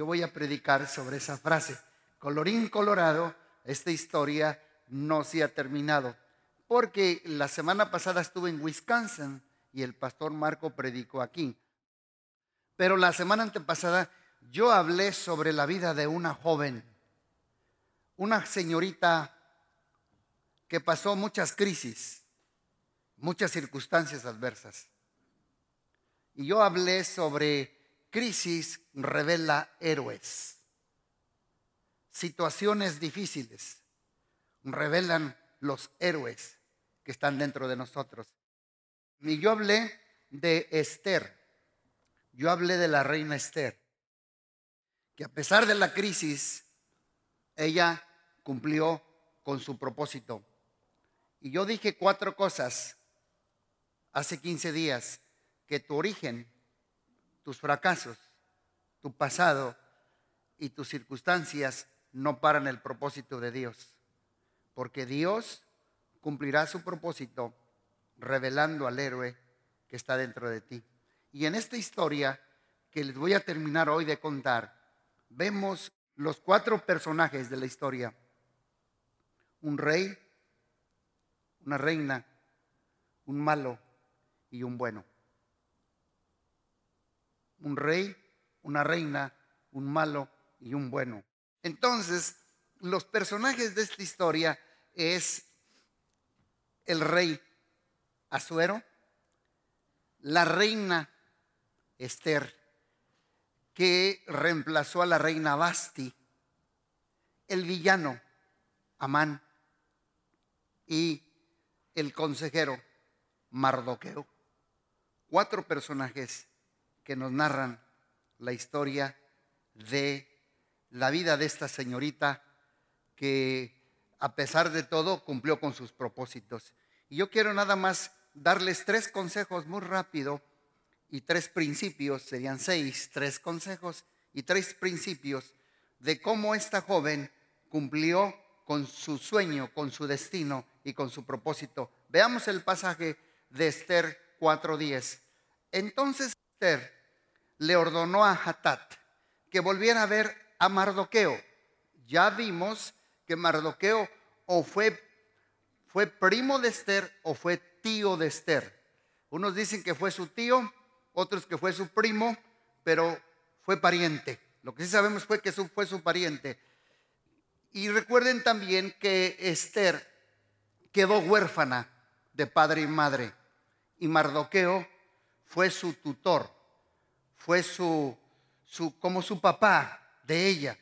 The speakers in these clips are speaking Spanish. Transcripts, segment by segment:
yo voy a predicar sobre esa frase. Colorín colorado, esta historia no se ha terminado, porque la semana pasada estuve en Wisconsin y el pastor Marco predicó aquí. Pero la semana antepasada yo hablé sobre la vida de una joven, una señorita que pasó muchas crisis, muchas circunstancias adversas. Y yo hablé sobre crisis revela héroes. Situaciones difíciles revelan los héroes que están dentro de nosotros. Y yo hablé de Esther. Yo hablé de la reina Esther. Que a pesar de la crisis, ella cumplió con su propósito. Y yo dije cuatro cosas hace 15 días, que tu origen, tus fracasos, tu pasado y tus circunstancias no paran el propósito de Dios. Porque Dios cumplirá su propósito revelando al héroe que está dentro de ti. Y en esta historia que les voy a terminar hoy de contar, vemos los cuatro personajes de la historia. Un rey, una reina, un malo y un bueno. Un rey, una reina, un malo y un bueno. Entonces, los personajes de esta historia es el rey Azuero, la reina Esther, que reemplazó a la reina Basti, el villano Amán y el consejero Mardoqueo. Cuatro personajes que nos narran la historia de la vida de esta señorita que a pesar de todo cumplió con sus propósitos. Y yo quiero nada más darles tres consejos muy rápido y tres principios, serían seis, tres consejos y tres principios de cómo esta joven cumplió con su sueño, con su destino y con su propósito. Veamos el pasaje de Esther 4:10. Entonces Esther le ordenó a Hatat que volviera a ver a Mardoqueo. Ya vimos que Mardoqueo o fue, fue primo de Esther o fue tío de Esther. Unos dicen que fue su tío, otros que fue su primo, pero fue pariente. Lo que sí sabemos fue que fue su pariente. Y recuerden también que Esther quedó huérfana de padre y madre. Y Mardoqueo fue su tutor, fue su, su, como su papá de ella.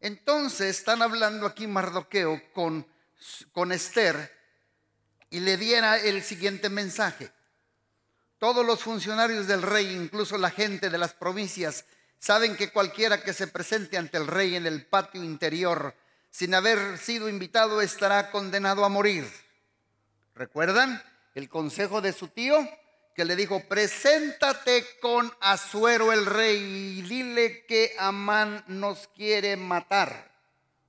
Entonces están hablando aquí Mardoqueo con, con Esther y le diera el siguiente mensaje. Todos los funcionarios del rey, incluso la gente de las provincias, saben que cualquiera que se presente ante el rey en el patio interior sin haber sido invitado estará condenado a morir. ¿Recuerdan el consejo de su tío? Que le dijo, preséntate con Azuero el rey y dile que Amán nos quiere matar.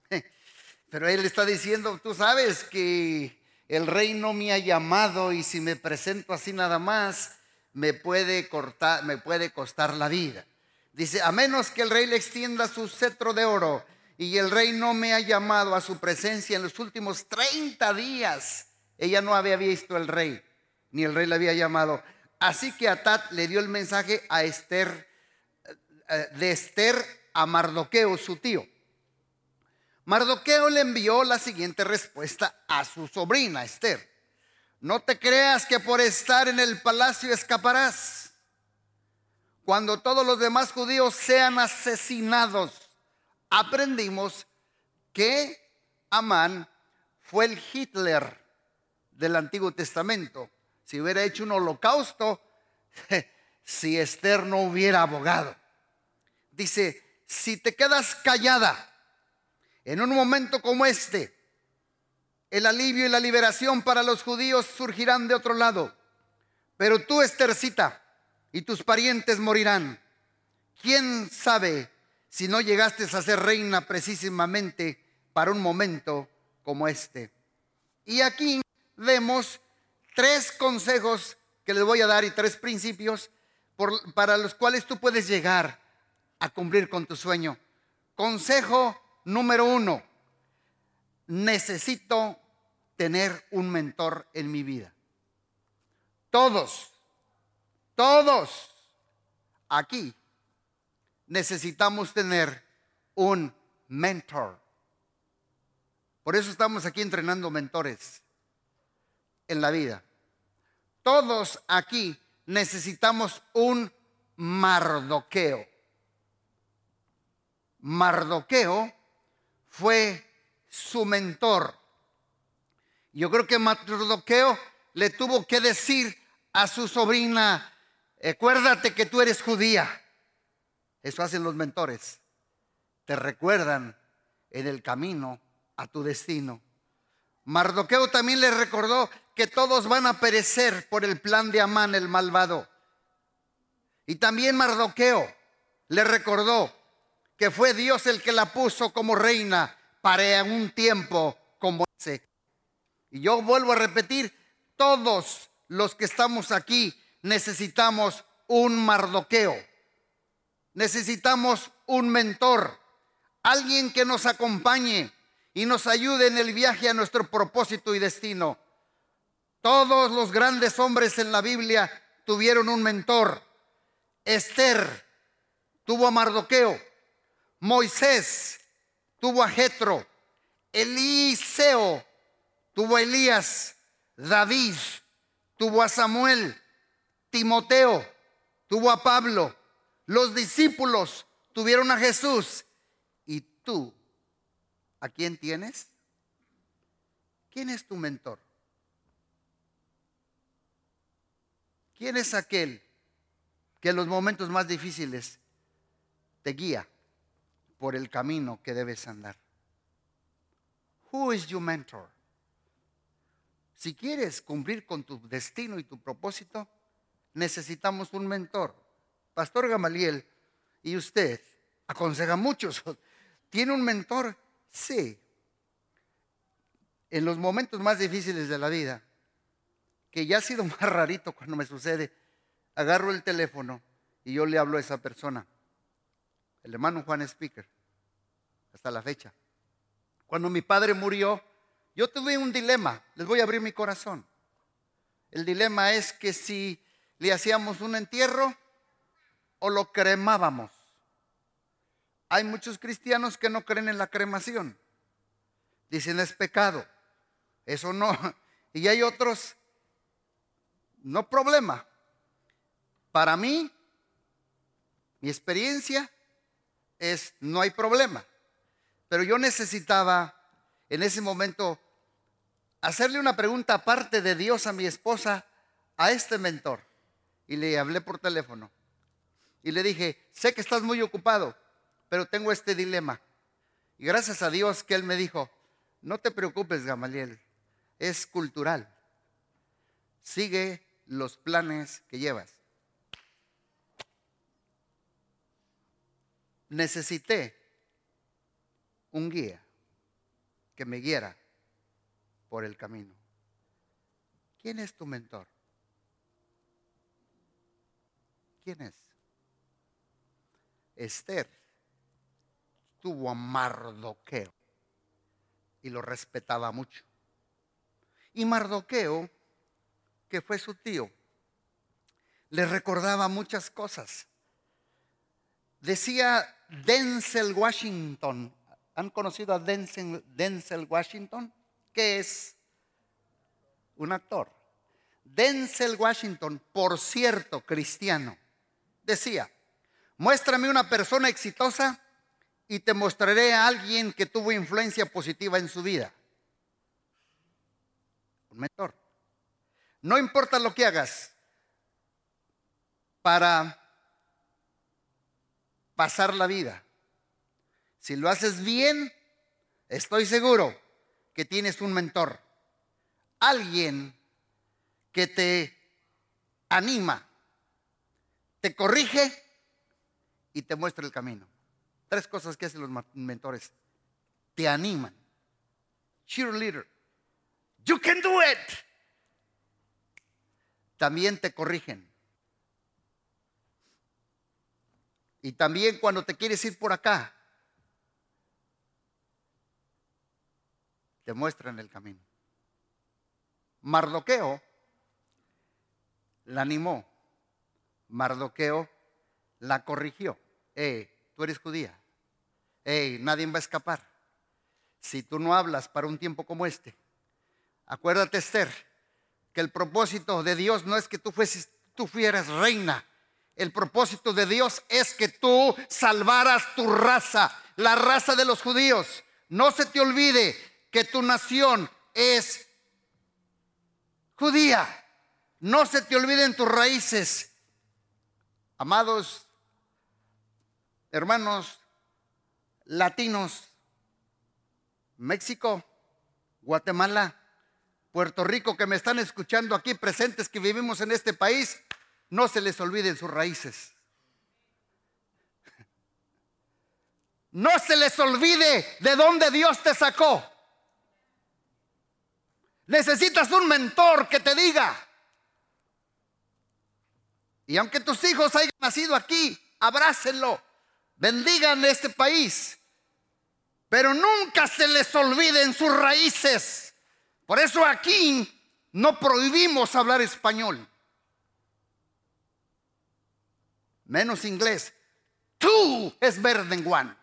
Pero él está diciendo, tú sabes que el rey no me ha llamado y si me presento así nada más, me puede, cortar, me puede costar la vida. Dice, a menos que el rey le extienda su cetro de oro y el rey no me ha llamado a su presencia en los últimos 30 días. Ella no había visto al rey, ni el rey le había llamado. Así que Atat le dio el mensaje a Esther, eh, de Esther a Mardoqueo, su tío. Mardoqueo le envió la siguiente respuesta a su sobrina Esther. No te creas que por estar en el palacio escaparás. Cuando todos los demás judíos sean asesinados, aprendimos que Amán fue el Hitler del Antiguo Testamento. Si hubiera hecho un holocausto, si Esther no hubiera abogado. Dice, si te quedas callada en un momento como este, el alivio y la liberación para los judíos surgirán de otro lado. Pero tú, Estercita, y tus parientes morirán. ¿Quién sabe si no llegaste a ser reina precisamente para un momento como este. Y aquí vemos tres consejos que les voy a dar y tres principios para los cuales tú puedes llegar a cumplir con tu sueño. Consejo número uno, necesito tener un mentor en mi vida. Todos, todos aquí necesitamos tener un mentor. Por eso estamos aquí entrenando mentores en la vida. Todos aquí necesitamos un mardoqueo. Mardoqueo fue su mentor. Yo creo que Mardoqueo le tuvo que decir a su sobrina, acuérdate que tú eres judía. Eso hacen los mentores. Te recuerdan en el camino a tu destino. Mardoqueo también le recordó que todos van a perecer por el plan de Amán el malvado. Y también Mardoqueo le recordó que fue Dios el que la puso como reina para un tiempo como ese. Y yo vuelvo a repetir, todos los que estamos aquí necesitamos un Mardoqueo. Necesitamos un mentor, alguien que nos acompañe y nos ayude en el viaje a nuestro propósito y destino. Todos los grandes hombres en la Biblia tuvieron un mentor. Esther tuvo a Mardoqueo. Moisés tuvo a Jetro. Eliseo tuvo a Elías. David tuvo a Samuel. Timoteo tuvo a Pablo. Los discípulos tuvieron a Jesús. ¿Y tú a quién tienes? ¿Quién es tu mentor? ¿Quién es aquel que en los momentos más difíciles te guía por el camino que debes andar? Who is your mentor? Si quieres cumplir con tu destino y tu propósito, necesitamos un mentor. Pastor Gamaliel y usted aconseja muchos. ¿Tiene un mentor? Sí. En los momentos más difíciles de la vida, que ya ha sido más rarito cuando me sucede, agarro el teléfono y yo le hablo a esa persona, el hermano Juan Speaker, hasta la fecha. Cuando mi padre murió, yo tuve un dilema, les voy a abrir mi corazón. El dilema es que si le hacíamos un entierro o lo cremábamos. Hay muchos cristianos que no creen en la cremación. Dicen es pecado. Eso no. Y hay otros, no problema. Para mí, mi experiencia es no hay problema. Pero yo necesitaba en ese momento hacerle una pregunta aparte de Dios a mi esposa, a este mentor. Y le hablé por teléfono. Y le dije, sé que estás muy ocupado, pero tengo este dilema. Y gracias a Dios que Él me dijo, no te preocupes, Gamaliel, es cultural. Sigue los planes que llevas. Necesité un guía que me guiara por el camino. ¿Quién es tu mentor? ¿Quién es? Esther tuvo a Mardoqueo y lo respetaba mucho. Y Mardoqueo, que fue su tío, le recordaba muchas cosas. Decía Denzel Washington, ¿han conocido a Denzel, Denzel Washington? Que es un actor. Denzel Washington, por cierto, cristiano, decía, muéstrame una persona exitosa y te mostraré a alguien que tuvo influencia positiva en su vida. Un mentor. No importa lo que hagas para pasar la vida. Si lo haces bien, estoy seguro que tienes un mentor. Alguien que te anima, te corrige y te muestra el camino. Tres cosas que hacen los mentores. Te animan. Cheerleader. You can do it. También te corrigen. Y también cuando te quieres ir por acá, te muestran el camino. Mardoqueo la animó. Mardoqueo la corrigió. Hey, tú eres judía. Hey, nadie va a escapar. Si tú no hablas para un tiempo como este, acuérdate, Esther, que el propósito de Dios no es que tú, fueses, tú fueras reina. El propósito de Dios es que tú salvaras tu raza, la raza de los judíos. No se te olvide que tu nación es judía. No se te olviden tus raíces. Amados hermanos latinos, México, Guatemala, Puerto Rico que me están escuchando aquí presentes que vivimos en este país, no se les olviden sus raíces. No se les olvide de dónde Dios te sacó. Necesitas un mentor que te diga. Y aunque tus hijos hayan nacido aquí, abrácenlo, bendigan este país. Pero nunca se les olviden sus raíces. Por eso aquí no prohibimos hablar español. Menos inglés. Tú es verde en one.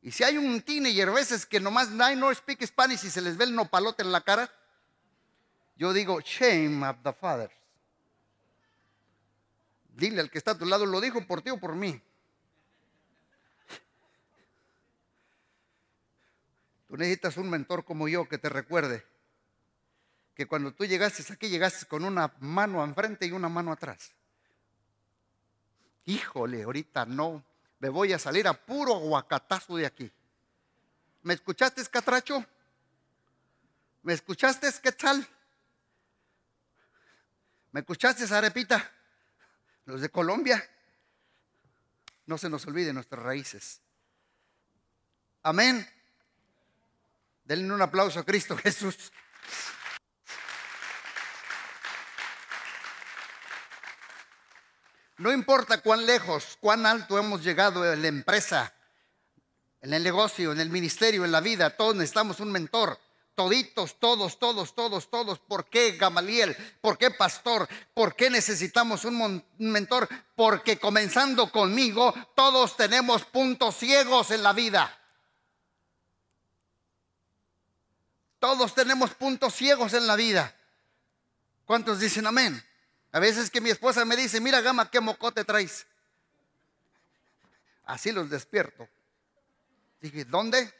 Y si hay un teenager veces que nomás no speak Spanish y se les ve el nopalote en la cara, yo digo, shame of the fathers. Dile al que está a tu lado, lo dijo por ti o por mí. Tú necesitas un mentor como yo que te recuerde que cuando tú llegaste aquí llegaste con una mano enfrente y una mano atrás. Híjole, ahorita no, me voy a salir a puro aguacatazo de aquí. ¿Me escuchaste, Catracho? ¿Me escuchaste, tal? ¿Me escuchaste, Arepita? Los de Colombia. No se nos olviden nuestras raíces. Amén. Denle un aplauso a Cristo Jesús. No importa cuán lejos, cuán alto hemos llegado en la empresa, en el negocio, en el ministerio, en la vida, todos necesitamos un mentor. Toditos, todos, todos, todos, todos. ¿Por qué Gamaliel? ¿Por qué pastor? ¿Por qué necesitamos un mentor? Porque comenzando conmigo, todos tenemos puntos ciegos en la vida. Todos tenemos puntos ciegos en la vida. ¿Cuántos dicen amén? A veces que mi esposa me dice, mira gama, qué mocote traes. Así los despierto. Dije, ¿dónde?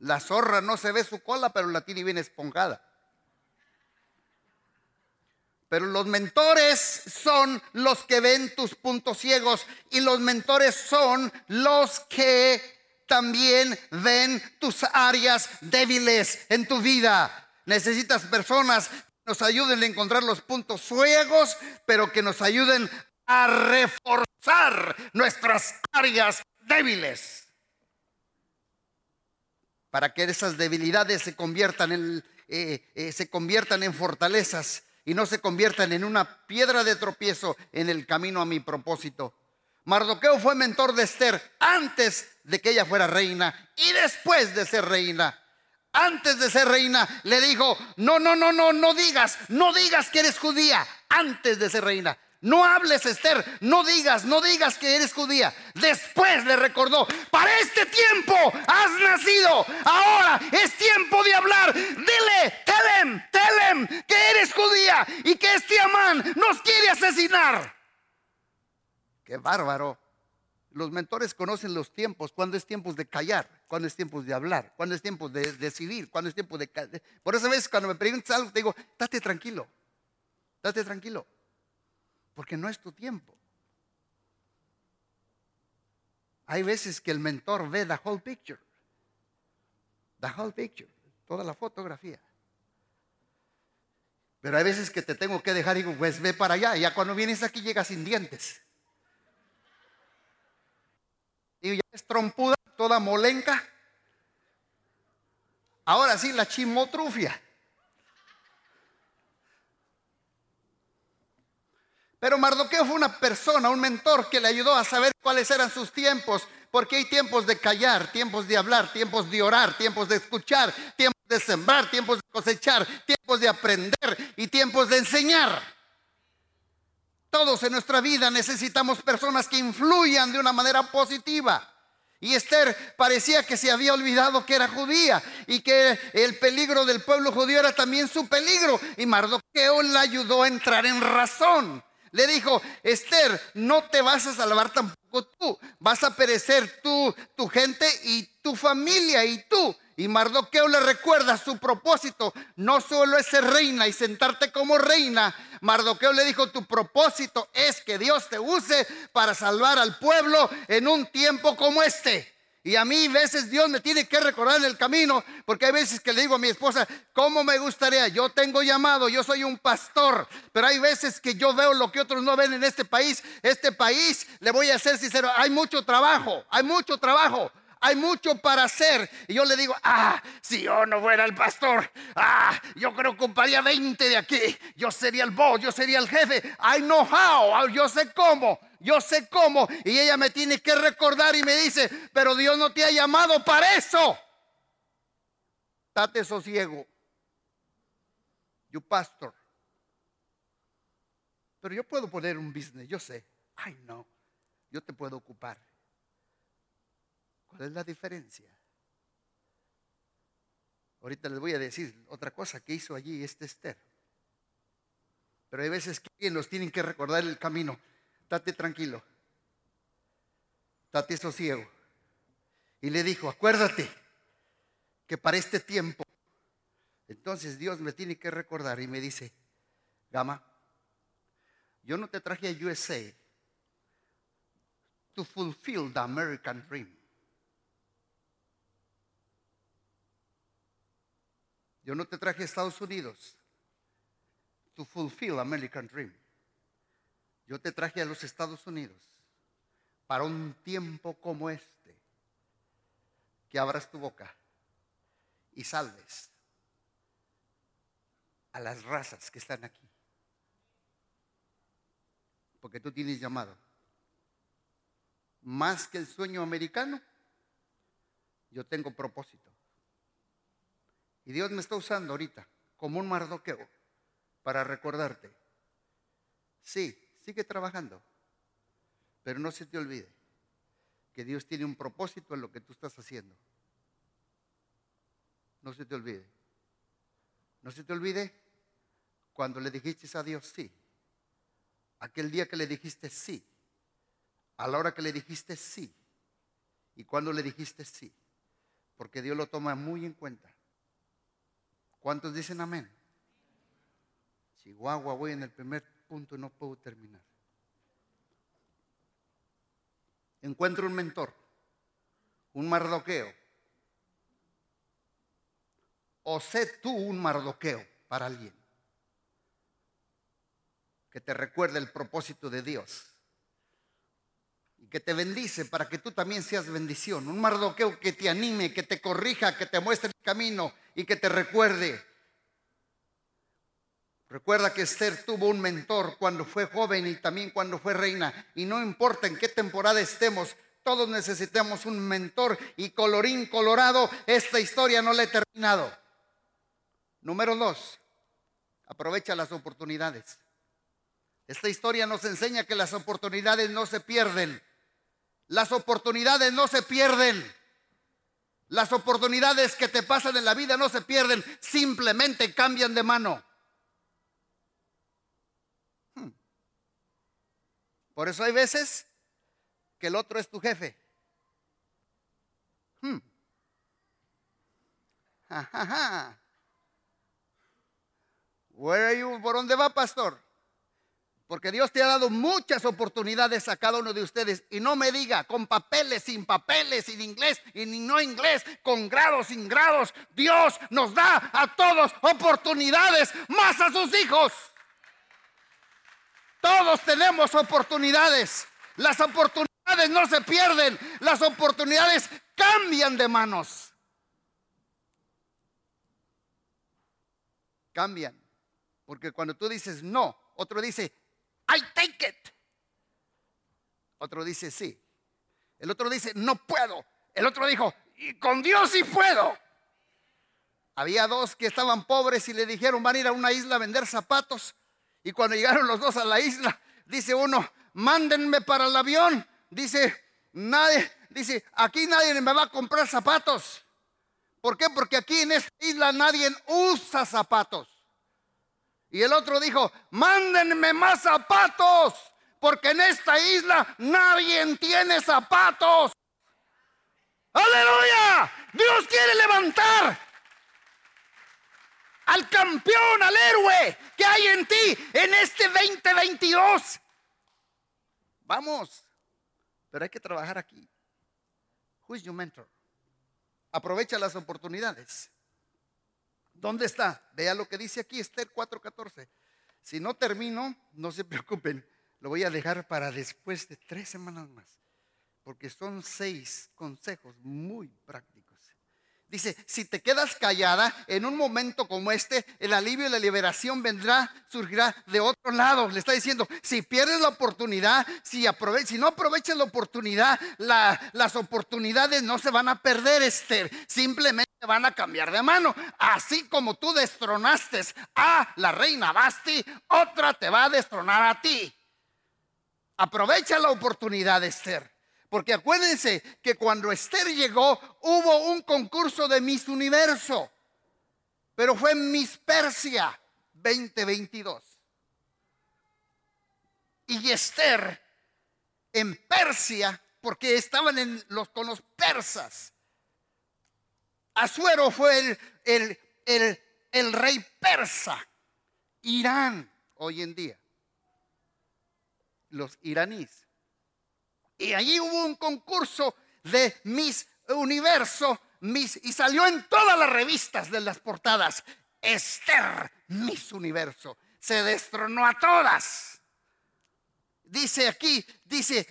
La zorra no se ve su cola, pero la tiene bien esponjada. Pero los mentores son los que ven tus puntos ciegos y los mentores son los que también ven tus áreas débiles en tu vida. Necesitas personas nos ayuden a encontrar los puntos ciegos, pero que nos ayuden a reforzar nuestras áreas débiles. Para que esas debilidades se conviertan en, eh, eh, se conviertan en fortalezas y no se conviertan en una piedra de tropiezo en el camino a mi propósito. Mardoqueo fue mentor de Esther antes de que ella fuera reina y después de ser reina antes de ser reina, le dijo, no, no, no, no, no digas, no digas que eres judía antes de ser reina. No hables, Esther, no digas, no digas que eres judía. Después le recordó, para este tiempo has nacido. Ahora es tiempo de hablar. Dile, telem, telem, que eres judía y que este Amán nos quiere asesinar. Qué bárbaro. Los mentores conocen los tiempos, cuando es tiempo de callar, cuando es tiempo de hablar, cuando es tiempo de decidir, cuando es tiempo de... Por eso a veces cuando me preguntas algo te digo, date tranquilo, date tranquilo, porque no es tu tiempo. Hay veces que el mentor ve the whole picture, the whole picture, toda la fotografía. Pero hay veces que te tengo que dejar y digo, pues ve para allá, ya cuando vienes aquí llegas sin dientes. Y ya es trompuda, toda molenca. Ahora sí, la chimotrufia. Pero Mardoqueo fue una persona, un mentor que le ayudó a saber cuáles eran sus tiempos, porque hay tiempos de callar, tiempos de hablar, tiempos de orar, tiempos de escuchar, tiempos de sembrar, tiempos de cosechar, tiempos de aprender y tiempos de enseñar. Todos en nuestra vida necesitamos personas que influyan de una manera positiva. Y Esther parecía que se había olvidado que era judía y que el peligro del pueblo judío era también su peligro. Y Mardoqueo la ayudó a entrar en razón. Le dijo, Esther, no te vas a salvar tampoco tú, vas a perecer tú, tu gente y tu familia y tú. Y Mardoqueo le recuerda su propósito, no solo es ser reina y sentarte como reina. Mardoqueo le dijo, tu propósito es que Dios te use para salvar al pueblo en un tiempo como este. Y a mí veces Dios me tiene que recordar en el camino, porque hay veces que le digo a mi esposa, ¿cómo me gustaría? Yo tengo llamado, yo soy un pastor, pero hay veces que yo veo lo que otros no ven en este país. Este país, le voy a ser sincero, hay mucho trabajo, hay mucho trabajo hay mucho para hacer. Y yo le digo, ah, si yo no fuera el pastor, ah, yo creo que ocuparía 20 de aquí. Yo sería el boss, yo sería el jefe. I know how, yo sé cómo yo sé cómo. Y ella me tiene que recordar y me dice, pero Dios no te ha llamado para eso. Date sosiego. You pastor. Pero yo puedo poner un business, yo sé. Ay, no. Yo te puedo ocupar. ¿Cuál es la diferencia? Ahorita les voy a decir otra cosa que hizo allí este Esther. Pero hay veces que nos tienen que recordar el camino. Date tranquilo, date sosiego. Y le dijo, acuérdate que para este tiempo, entonces Dios me tiene que recordar y me dice, Gama, yo no te traje a USA to fulfill the American dream. Yo no te traje a Estados Unidos to fulfill American dream. Yo te traje a los Estados Unidos para un tiempo como este, que abras tu boca y salves a las razas que están aquí. Porque tú tienes llamado. Más que el sueño americano, yo tengo propósito. Y Dios me está usando ahorita como un mardoqueo para recordarte. Sí, Sigue trabajando. Pero no se te olvide que Dios tiene un propósito en lo que tú estás haciendo. No se te olvide. No se te olvide cuando le dijiste a Dios sí. Aquel día que le dijiste sí. A la hora que le dijiste sí. Y cuando le dijiste sí. Porque Dios lo toma muy en cuenta. ¿Cuántos dicen amén? Chihuahua, voy en el primer punto no puedo terminar. Encuentro un mentor, un mardoqueo. O sé tú un mardoqueo para alguien que te recuerde el propósito de Dios y que te bendice para que tú también seas bendición. Un mardoqueo que te anime, que te corrija, que te muestre el camino y que te recuerde Recuerda que Esther tuvo un mentor cuando fue joven y también cuando fue reina. Y no importa en qué temporada estemos, todos necesitamos un mentor. Y colorín colorado, esta historia no la he terminado. Número dos, aprovecha las oportunidades. Esta historia nos enseña que las oportunidades no se pierden. Las oportunidades no se pierden. Las oportunidades que te pasan en la vida no se pierden, simplemente cambian de mano. Por eso hay veces que el otro es tu jefe. Hmm. Where are you? ¿Por dónde va, pastor? Porque Dios te ha dado muchas oportunidades a cada uno de ustedes. Y no me diga con papeles, sin papeles, sin inglés y no inglés, con grados, sin grados. Dios nos da a todos oportunidades, más a sus hijos. Todos tenemos oportunidades. Las oportunidades no se pierden. Las oportunidades cambian de manos. Cambian. Porque cuando tú dices no, otro dice I take it. Otro dice, sí. El otro dice, no puedo. El otro dijo, y con Dios sí puedo. Había dos que estaban pobres y le dijeron, van a ir a una isla a vender zapatos. Y cuando llegaron los dos a la isla, dice uno, mándenme para el avión. Dice, nadie, dice, aquí nadie me va a comprar zapatos. ¿Por qué? Porque aquí en esta isla nadie usa zapatos. Y el otro dijo, mándenme más zapatos, porque en esta isla nadie tiene zapatos. Aleluya. Dios quiere levantar al campeón, al héroe que hay en ti en este 2022. Vamos, pero hay que trabajar aquí. Who is your mentor? Aprovecha las oportunidades. ¿Dónde está? Vea lo que dice aquí Esther 4:14. Si no termino, no se preocupen, lo voy a dejar para después de tres semanas más, porque son seis consejos muy prácticos. Dice, si te quedas callada en un momento como este, el alivio y la liberación vendrá, surgirá de otro lado. Le está diciendo, si pierdes la oportunidad, si, no aprovechas la oportunidad, las oportunidades no se van a perder, Esther. Simplemente van a cambiar de mano. Así como tú destronaste a la reina Basti, otra te va a destronar a ti. Aprovecha la oportunidad, Esther. Porque acuérdense que cuando Esther llegó hubo un concurso de Miss Universo, pero fue Miss Persia 2022. Y Esther en Persia, porque estaban en los, con los persas. Azuero fue el, el, el, el rey persa. Irán hoy en día. Los iraníes y allí hubo un concurso de Miss Universo, Miss, y salió en todas las revistas de las portadas. Esther, Miss Universo. Se destronó a todas. Dice aquí, dice,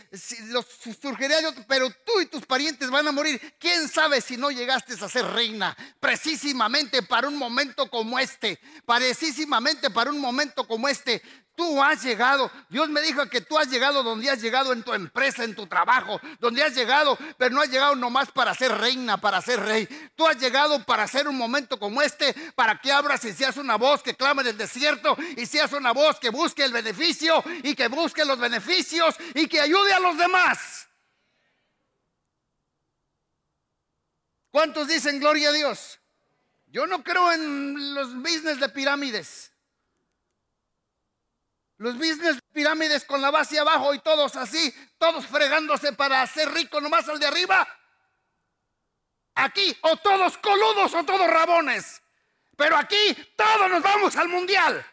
los surgiría pero tú y tus parientes van a morir. ¿Quién sabe si no llegaste a ser reina? Precisamente para un momento como este, precisamente para un momento como este, Tú has llegado, Dios me dijo que tú has llegado donde has llegado en tu empresa, en tu trabajo, donde has llegado, pero no has llegado nomás para ser reina, para ser rey. Tú has llegado para hacer un momento como este, para que abras y seas una voz que clame en el desierto y seas una voz que busque el beneficio y que busque los beneficios y que ayude a los demás. ¿Cuántos dicen gloria a Dios? Yo no creo en los business de pirámides. Los business pirámides con la base abajo y todos así, todos fregándose para hacer rico nomás al de arriba. Aquí, o todos coludos o todos rabones. Pero aquí todos nos vamos al mundial.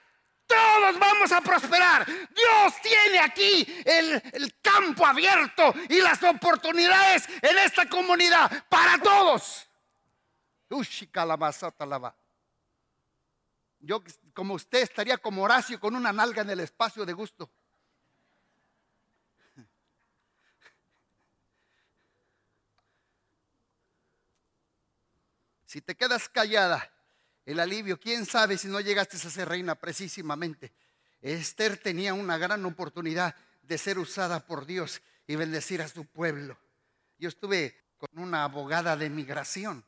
Todos vamos a prosperar. Dios tiene aquí el, el campo abierto y las oportunidades en esta comunidad para todos. Yo como usted estaría como Horacio con una nalga en el espacio de gusto. Si te quedas callada, el alivio, quién sabe si no llegaste a ser reina precisamente. Esther tenía una gran oportunidad de ser usada por Dios y bendecir a su pueblo. Yo estuve con una abogada de migración,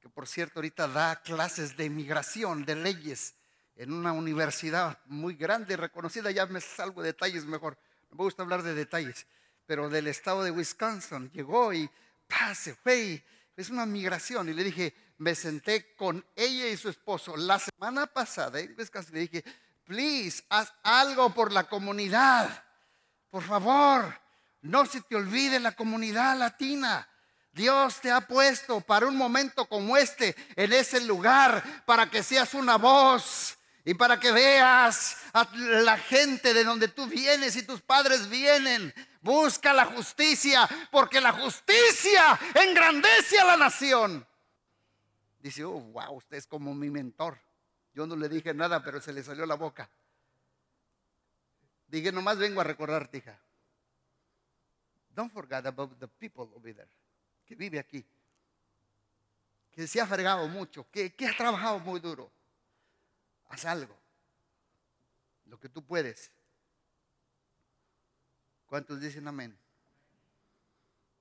que por cierto ahorita da clases de migración, de leyes en una universidad muy grande, reconocida, ya me salgo de detalles mejor, no me gusta hablar de detalles, pero del estado de Wisconsin, llegó y pase, fue, es una migración, y le dije, me senté con ella y su esposo la semana pasada Wisconsin, le dije, please, haz algo por la comunidad, por favor, no se te olvide la comunidad latina. Dios te ha puesto para un momento como este en ese lugar para que seas una voz y para que veas a la gente de donde tú vienes y tus padres vienen. Busca la justicia, porque la justicia engrandece a la nación. Dice, oh, wow, usted es como mi mentor. Yo no le dije nada, pero se le salió la boca. Dije, nomás vengo a recordarte, hija. Don't forget about the people over there, que vive aquí, que se ha fregado mucho, que, que ha trabajado muy duro haz algo, lo que tú puedes. ¿Cuántos dicen amén?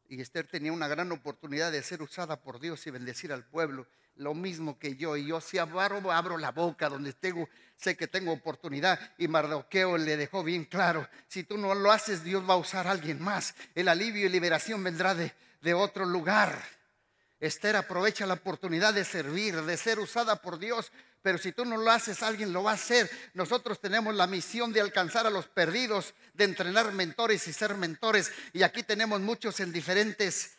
Y Esther tenía una gran oportunidad de ser usada por Dios y bendecir al pueblo. Lo mismo que yo. Y yo si abro, abro la boca donde tengo, sé que tengo oportunidad. Y Mardoqueo le dejó bien claro, si tú no lo haces, Dios va a usar a alguien más. El alivio y liberación vendrá de, de otro lugar. Esther aprovecha la oportunidad de servir, de ser usada por Dios. Pero si tú no lo haces, alguien lo va a hacer. Nosotros tenemos la misión de alcanzar a los perdidos, de entrenar mentores y ser mentores. Y aquí tenemos muchos en diferentes,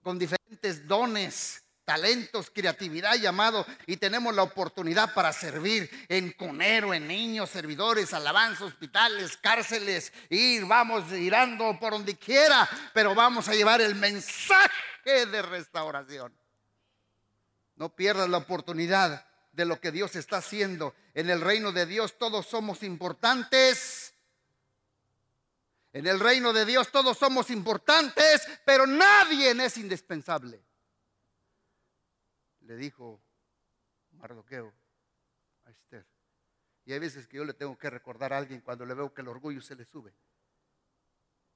con diferentes dones, talentos, creatividad llamado. Y tenemos la oportunidad para servir en conero, en niños, servidores, alabanza, hospitales, cárceles. Ir, vamos girando por donde quiera, pero vamos a llevar el mensaje de restauración. No pierdas la oportunidad de lo que Dios está haciendo. En el reino de Dios todos somos importantes. En el reino de Dios todos somos importantes, pero nadie es indispensable. Le dijo Mardoqueo a Esther. Y hay veces que yo le tengo que recordar a alguien cuando le veo que el orgullo se le sube.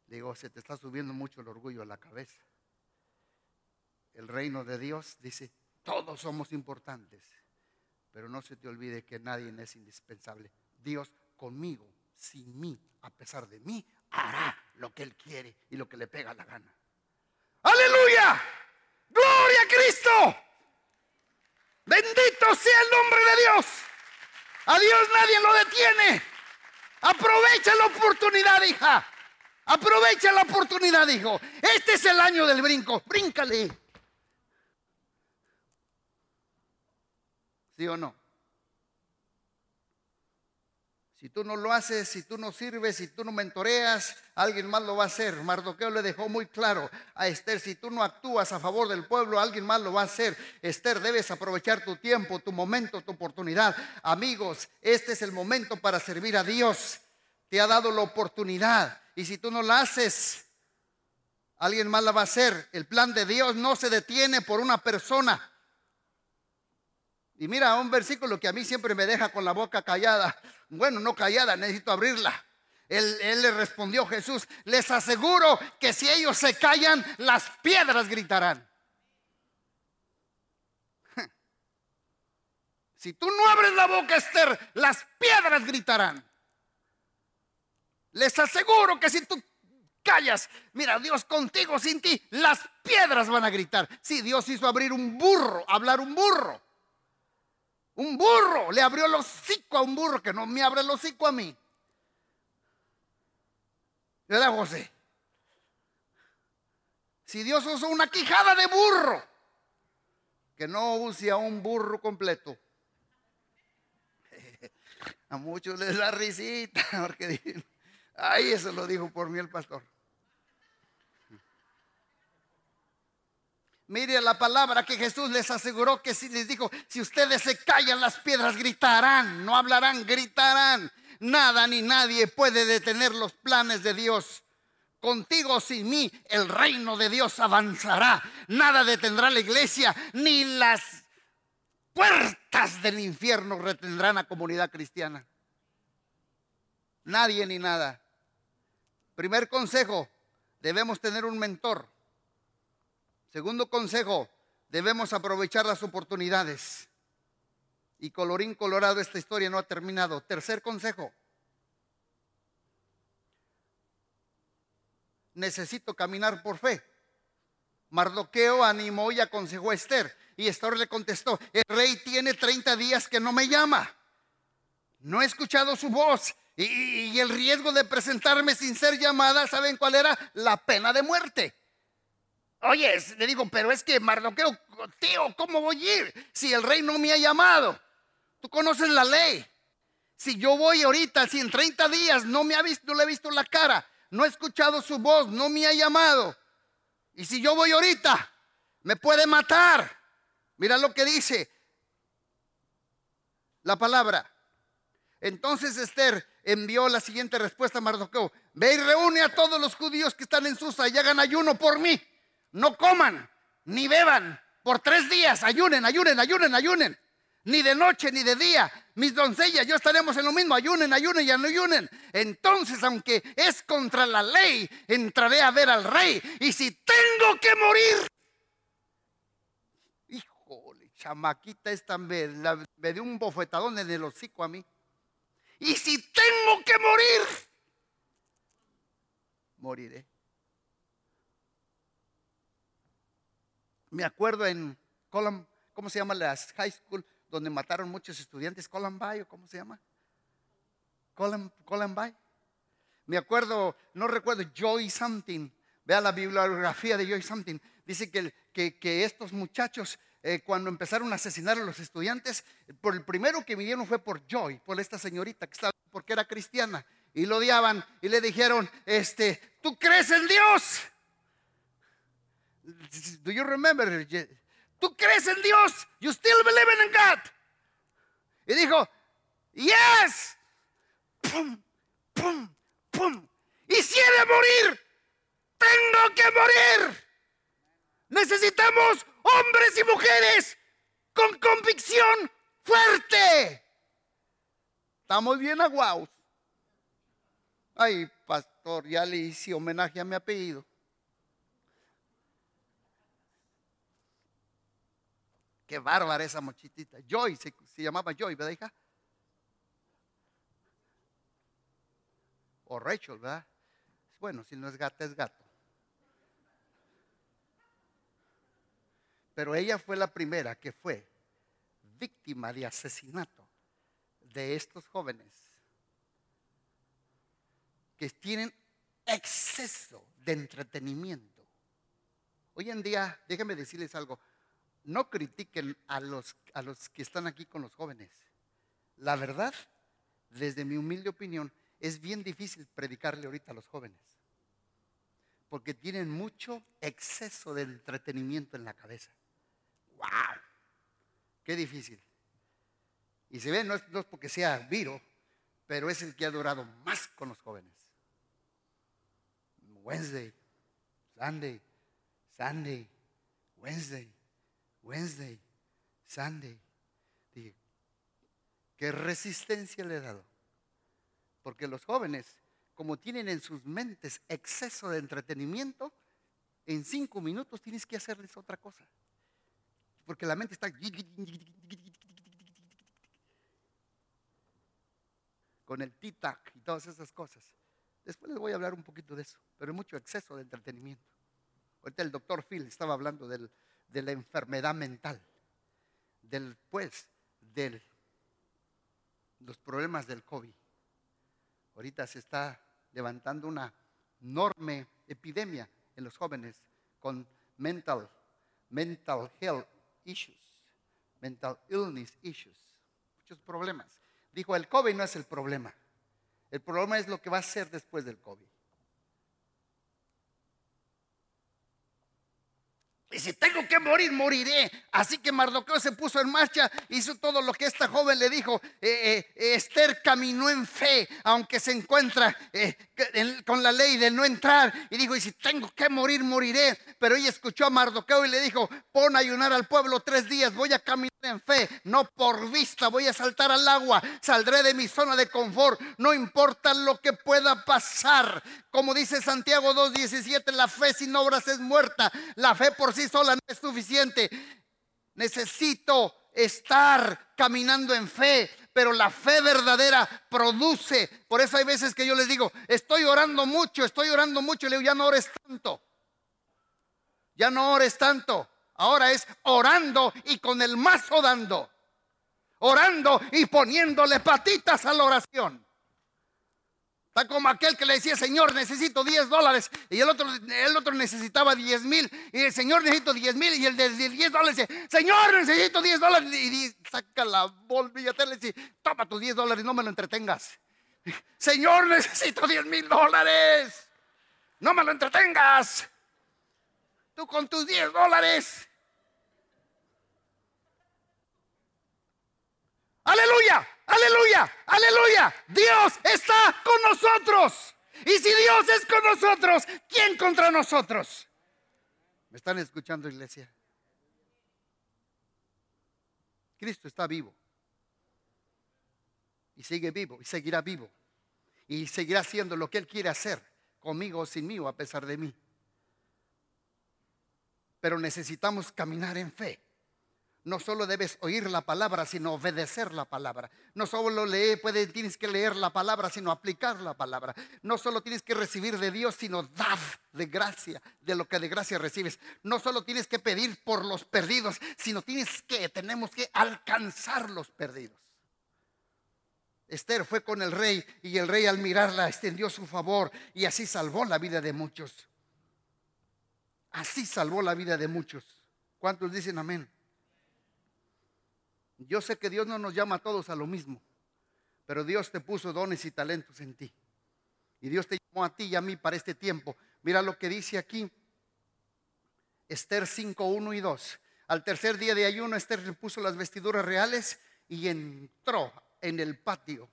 Le digo, se te está subiendo mucho el orgullo a la cabeza. El reino de Dios dice, todos somos importantes. Pero no se te olvide que nadie es indispensable. Dios conmigo, sin mí, a pesar de mí, hará lo que Él quiere y lo que le pega la gana. Aleluya. Gloria a Cristo. Sea el nombre de Dios. A Dios nadie lo detiene. Aprovecha la oportunidad, hija. Aprovecha la oportunidad, hijo. Este es el año del brinco. Bríncale. ¿Sí o no? Si tú no lo haces, si tú no sirves, si tú no mentoreas, alguien más lo va a hacer. Mardoqueo le dejó muy claro a Esther, si tú no actúas a favor del pueblo, alguien más lo va a hacer. Esther, debes aprovechar tu tiempo, tu momento, tu oportunidad. Amigos, este es el momento para servir a Dios. Te ha dado la oportunidad. Y si tú no la haces, alguien más la va a hacer. El plan de Dios no se detiene por una persona. Y mira, un versículo que a mí siempre me deja con la boca callada. Bueno, no callada, necesito abrirla. Él, le respondió Jesús, les aseguro que si ellos se callan, las piedras gritarán. Si tú no abres la boca, Esther, las piedras gritarán. Les aseguro que si tú callas, mira, Dios contigo, sin ti, las piedras van a gritar. Sí, Dios hizo abrir un burro, hablar un burro. Un burro le abrió el hocico a un burro que no me abre el hocico a mí. ¿Verdad, José? Si Dios usó una quijada de burro, que no use a un burro completo. A muchos les da risita, porque ay, eso lo dijo por mí el pastor. Mire la palabra que Jesús les aseguró que si les dijo, si ustedes se callan las piedras gritarán, no hablarán, gritarán. Nada ni nadie puede detener los planes de Dios. Contigo sin mí el reino de Dios avanzará. Nada detendrá la iglesia, ni las puertas del infierno retendrán a comunidad cristiana. Nadie ni nada. Primer consejo, debemos tener un mentor. Segundo consejo, debemos aprovechar las oportunidades. Y colorín colorado, esta historia no ha terminado. Tercer consejo, necesito caminar por fe. Mardoqueo animó y aconsejó a Esther. Y Esther le contestó, el rey tiene 30 días que no me llama. No he escuchado su voz. Y, y el riesgo de presentarme sin ser llamada, ¿saben cuál era? La pena de muerte. Oye, le digo, pero es que Mardoqueo, tío, ¿cómo voy a ir si el rey no me ha llamado? Tú conoces la ley. Si yo voy ahorita, si en 30 días no me ha visto, no le he visto la cara, no he escuchado su voz, no me ha llamado. Y si yo voy ahorita, me puede matar. Mira lo que dice la palabra. Entonces Esther envió la siguiente respuesta a Mardoqueo. Ve y reúne a todos los judíos que están en Susa y hagan ayuno por mí no coman ni beban por tres días, ayunen, ayunen, ayunen, ayunen. Ni de noche ni de día. mis doncellas, yo estaremos en lo mismo, ayunen, ayunen y ayunen. Entonces, aunque es contra la ley, entraré a ver al rey. Y si tengo que morir, híjole, chamaquita esta me, me dio un bofetadón en el hocico a mí. Y si tengo que morir, moriré. Me acuerdo en Colum, ¿cómo se llama las high school? Donde mataron muchos estudiantes, Columbine, ¿cómo se llama? Colum, Columbine. Me acuerdo, no recuerdo, Joy Something. Vea la bibliografía de Joy Something. Dice que, que, estos muchachos, eh, cuando empezaron a asesinar a los estudiantes, por el primero que vinieron fue por Joy, por esta señorita que estaba, porque era cristiana. Y lo odiaban y le dijeron, este, ¿tú crees en Dios? Do you remember? ¿Tú crees en Dios? You still believe in God. Y dijo, yes. Pum, pum, pum. Y morir, tengo que morir. Necesitamos hombres y mujeres con convicción fuerte. Estamos bien aguados. Ay, pastor, ya le hice homenaje a mi apellido. Qué bárbara esa mochitita. Joy, se, llamaba Joy, ¿verdad, hija? O Rachel, ¿verdad? Bueno, si no es gata, es gato. Pero ella fue la primera que fue víctima de asesinato de estos jóvenes que tienen exceso de entretenimiento. Hoy en día, déjenme decirles algo, no critiquen a los, a los que están aquí con los jóvenes. La verdad, desde mi humilde opinión, es bien difícil predicarle ahorita a los jóvenes. Porque tienen mucho exceso de entretenimiento en la cabeza. ¡Wow! Qué difícil. Y se ve, no es, no es porque sea Viro, pero es el que ha durado más con los jóvenes. Wednesday, Sunday, Sunday, Wednesday. Wednesday, Sunday. Dije, ¿qué resistencia le he dado? Porque los jóvenes, como tienen en sus mentes exceso de entretenimiento, en cinco minutos tienes que hacerles otra cosa. Porque la mente está con el tic-tac y todas esas cosas. Después les voy a hablar un poquito de eso, pero hay mucho exceso de entretenimiento. Ahorita el doctor Phil estaba hablando del, de la enfermedad mental, del pues, de los problemas del COVID. Ahorita se está levantando una enorme epidemia en los jóvenes con mental, mental health issues, mental illness issues, muchos problemas. Dijo, el COVID no es el problema, el problema es lo que va a ser después del COVID. Y si tengo que morir, moriré. Así que Mardoqueo se puso en marcha, hizo todo lo que esta joven le dijo. Eh, eh, Esther caminó en fe, aunque se encuentra eh, con la ley de no entrar. Y dijo, y si tengo que morir, moriré. Pero ella escuchó a Mardoqueo y le dijo, pon a ayunar al pueblo tres días, voy a caminar en fe, no por vista, voy a saltar al agua, saldré de mi zona de confort, no importa lo que pueda pasar. Como dice Santiago 2.17, la fe sin obras es muerta, la fe por sí sola no es suficiente. Necesito estar caminando en fe, pero la fe verdadera produce. Por eso hay veces que yo les digo, estoy orando mucho, estoy orando mucho, y le digo, ya no ores tanto. Ya no ores tanto. Ahora es orando y con el mazo dando. Orando y poniéndole patitas a la oración. Está como aquel que le decía, Señor, necesito 10 dólares. Y el otro, el otro necesitaba 10 mil. Y el Señor, necesito 10 mil. Y el de 10 dólares dice, Señor, necesito 10 dólares. Y, saca la bolvilla y dice, toma tus 10 dólares, no me lo entretengas. Señor, necesito 10 mil dólares. No me lo entretengas. Tú con tus 10 dólares. Aleluya, aleluya, aleluya. Dios está con nosotros. Y si Dios es con nosotros, ¿quién contra nosotros? ¿Me están escuchando, iglesia? Cristo está vivo. y sigue vivo y seguirá vivo y seguirá haciendo lo que Él quiere hacer conmigo o sin mí o a pesar de mí. Pero necesitamos caminar en fe. No solo debes oír la palabra, sino obedecer la palabra. No solo leer, puedes, tienes que leer la palabra, sino aplicar la palabra. No solo tienes que recibir de Dios, sino dar de gracia, de lo que de gracia recibes. No solo tienes que pedir por los perdidos, sino tienes que, tenemos que alcanzar los perdidos. Esther fue con el rey y el rey al mirarla extendió su favor y así salvó la vida de muchos. Así salvó la vida de muchos. ¿Cuántos dicen amén? Yo sé que Dios no nos llama a todos a lo mismo, pero Dios te puso dones y talentos en ti. Y Dios te llamó a ti y a mí para este tiempo. Mira lo que dice aquí Esther 5, 1 y 2. Al tercer día de ayuno, Esther puso las vestiduras reales y entró en el patio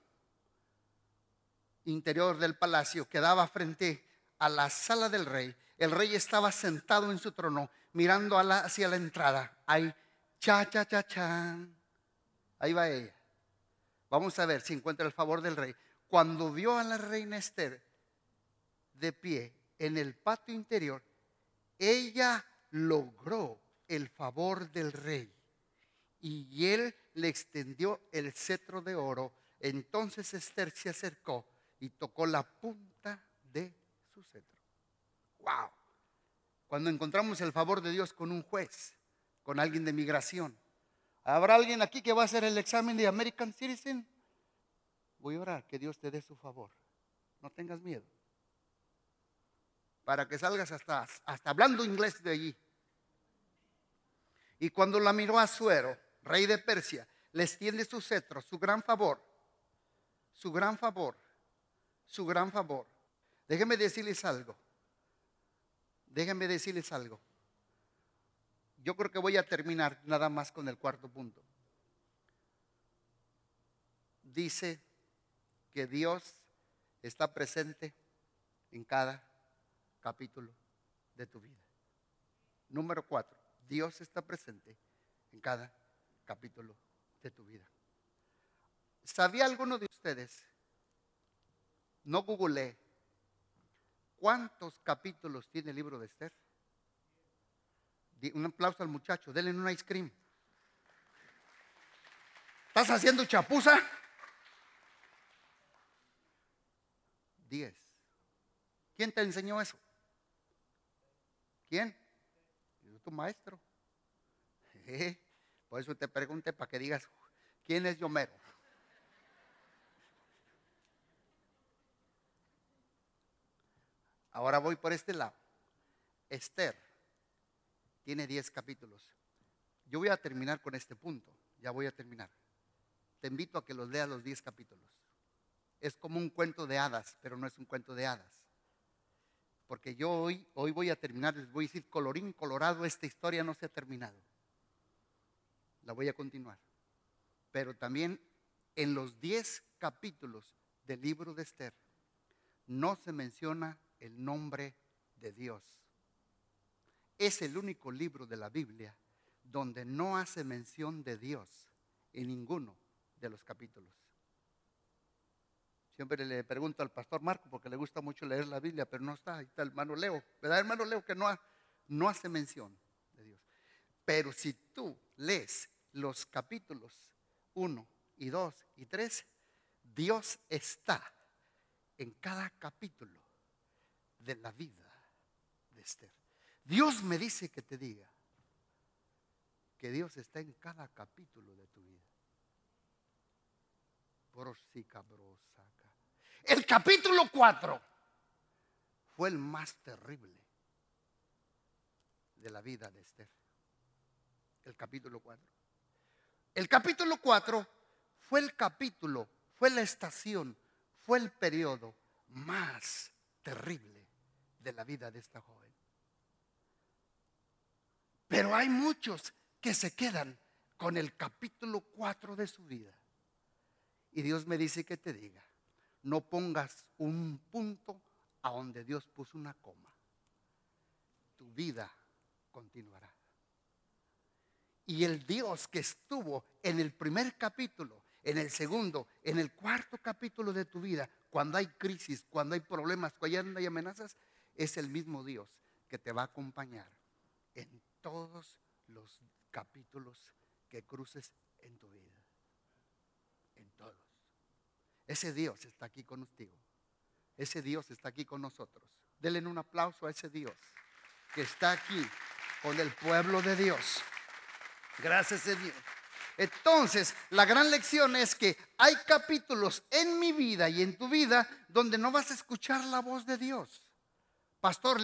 interior del palacio que daba frente a la sala del rey. El rey estaba sentado en su trono mirando hacia la entrada. Ahí, cha, cha, cha, cha. Ahí va ella. Vamos a ver si encuentra el favor del rey. Cuando vio a la reina Esther de pie en el patio interior, ella logró el favor del rey y él le extendió el cetro de oro. Entonces Esther se acercó y tocó la punta de su cetro. ¡Wow! Cuando encontramos el favor de Dios con un juez, con alguien de migración, ¿habrá alguien aquí que va a hacer el examen de American Citizen? Voy a orar que Dios te dé su favor. No tengas miedo. Para que salgas hasta, hasta hablando inglés de allí. Y cuando la miró a Suero, rey de Persia, le extiende su cetro, su gran favor, su gran favor, su gran favor. Déjenme decirles algo. Déjenme decirles algo. Yo creo que voy a terminar nada más con el cuarto punto. Dice que Dios está presente en cada capítulo de tu vida. Número cuatro, Dios está presente en cada capítulo de tu vida. ¿Sabía alguno de ustedes? No googleé. ¿Cuántos capítulos tiene el libro de Esther? Un aplauso al muchacho, denle un ice cream. ¿Estás haciendo chapuza? Diez. ¿Quién te enseñó eso? ¿Quién? Tu maestro. Por eso te pregunté para que digas, ¿quién es Yomero? Ahora voy por este lado. Esther tiene 10 capítulos. Yo voy a terminar con este punto. Ya voy a terminar. Te invito a que los leas los 10 capítulos. Es como un cuento de hadas, pero no es un cuento de hadas. Porque yo hoy, hoy voy a terminar, les voy a decir, colorín colorado, esta historia no se ha terminado la voy a continuar. Pero también en los 10 capítulos del libro de Esther no se menciona el nombre de Dios. Es el único libro de la Biblia donde no hace mención de Dios en ninguno de los capítulos. Siempre le pregunto al pastor Marco porque le gusta mucho leer la Biblia, pero no está. Ahí está el hermano Leo. ¿Verdad, hermano Leo? Que no, no hace mención de Dios. Pero si tú lees los capítulos 1 y 2 y 3, Dios está en cada capítulo de la vida. Dios me dice que te diga que Dios está en cada capítulo de tu vida. El capítulo 4 fue el más terrible de la vida de Esther. El capítulo 4. El capítulo 4 fue el capítulo, fue la estación, fue el periodo más terrible de la vida de esta joven. Pero hay muchos que se quedan con el capítulo 4 de su vida. Y Dios me dice que te diga, no pongas un punto a donde Dios puso una coma. Tu vida continuará. Y el Dios que estuvo en el primer capítulo, en el segundo, en el cuarto capítulo de tu vida, cuando hay crisis, cuando hay problemas, cuando hay amenazas, es el mismo Dios que te va a acompañar en todos los capítulos que cruces en tu vida. En todos. Ese Dios está aquí contigo. Ese Dios está aquí con nosotros. Denle un aplauso a ese Dios que está aquí con el pueblo de Dios. Gracias a Dios. Entonces, la gran lección es que hay capítulos en mi vida y en tu vida donde no vas a escuchar la voz de Dios. Pastor,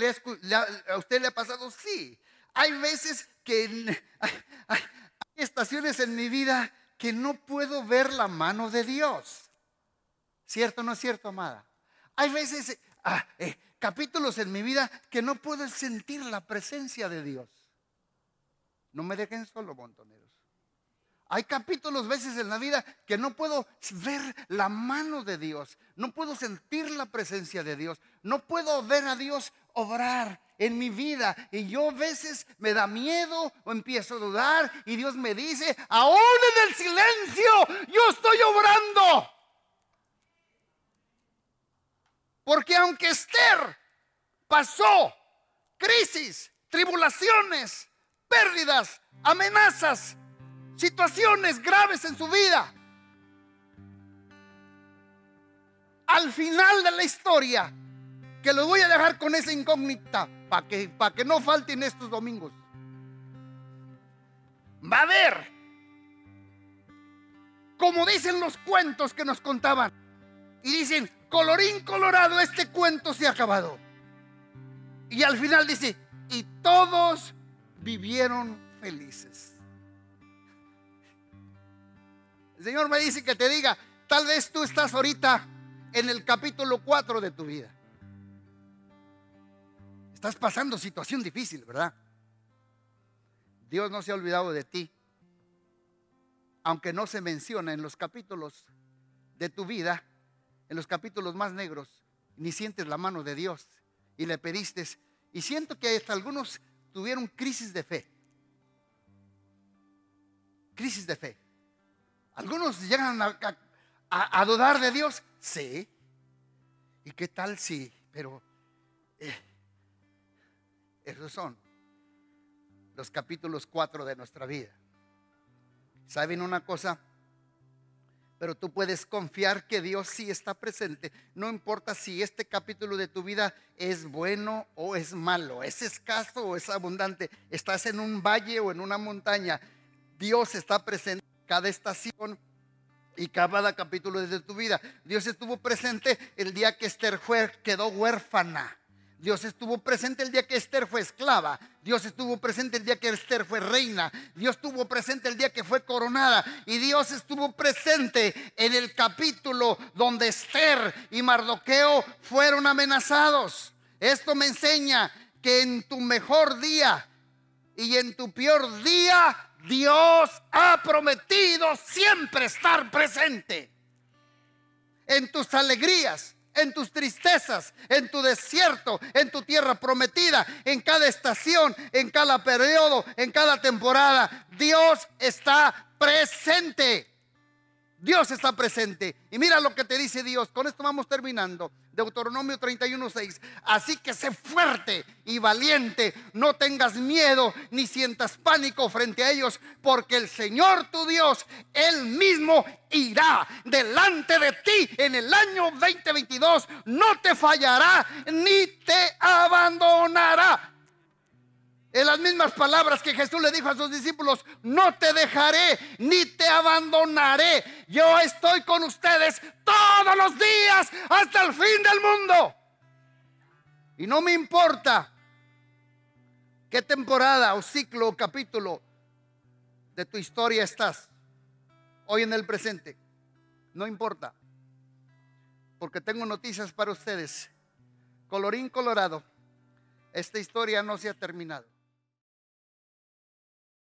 ¿a usted le ha pasado? Sí. Hay veces que hay, estaciones en mi vida que no puedo ver la mano de Dios. ¿Cierto o no es cierto, amada? Hay veces, ah, eh, capítulos en mi vida que no puedo sentir la presencia de Dios. No me dejen solo, montoneros. Hay capítulos, veces en la vida que no puedo ver la mano de Dios, no puedo sentir la presencia de Dios, no puedo ver a Dios obrar en mi vida. Y yo a veces me da miedo o empiezo a dudar y Dios me dice, aún en el silencio, yo estoy obrando. Porque aunque Esther pasó crisis, tribulaciones, pérdidas, amenazas, situaciones graves en su vida. Al final de la historia, que lo voy a dejar con esa incógnita para que, para que no falten estos domingos. Va a haber, como dicen los cuentos que nos contaban, y dicen, colorín colorado, este cuento se ha acabado. Y al final dice, y todos vivieron felices. El Señor me dice que te diga, tal vez tú estás ahorita en el capítulo 4 de tu vida. Estás pasando situación difícil, ¿verdad? Dios no se ha olvidado de ti. Aunque no se menciona en los capítulos de tu vida, en los capítulos más negros, ni sientes la mano de Dios y le pediste. Y siento que hasta algunos tuvieron crisis de fe. Crisis de fe. Algunos llegan a, dudar de Dios. Sí. ¿Y qué tal si? Pero eh, esos son los capítulos 4 de nuestra vida. ¿Saben una cosa? Pero tú puedes confiar que Dios sí está presente. No importa si este capítulo de tu vida es bueno o es malo, es escaso o es abundante. Estás en un valle o en una montaña. Dios está presente cada estación y cada capítulo de tu vida. Dios estuvo presente el día que Esther fue, quedó huérfana. Dios estuvo presente el día que Esther fue esclava. Dios estuvo presente el día que Esther fue reina. Dios estuvo presente el día que fue coronada. Y Dios estuvo presente en el capítulo donde Esther y Mardoqueo fueron amenazados. Esto me enseña que en tu mejor día y en tu peor día Dios ha prometido siempre estar presente en tus alegrías, en tus tristezas, en tu desierto, en tu tierra prometida, en cada estación, en cada periodo, en cada temporada. Dios está presente. Dios está presente. Y mira lo que te dice Dios. Con esto vamos terminando. Deuteronomio 31:6. Así que sé fuerte y valiente. No tengas miedo ni sientas pánico frente a ellos, porque el Señor tu Dios, Él mismo irá delante de ti en el año 2022. No te fallará ni te abandonará. En las mismas palabras que Jesús le dijo a sus discípulos, no te dejaré ni te abandonaré. Yo estoy con ustedes todos los días hasta el fin del mundo. Y no me importa qué temporada o ciclo o capítulo de tu historia estás hoy en el presente. No importa. Porque tengo noticias para ustedes. Colorín colorado, esta historia no se ha terminado.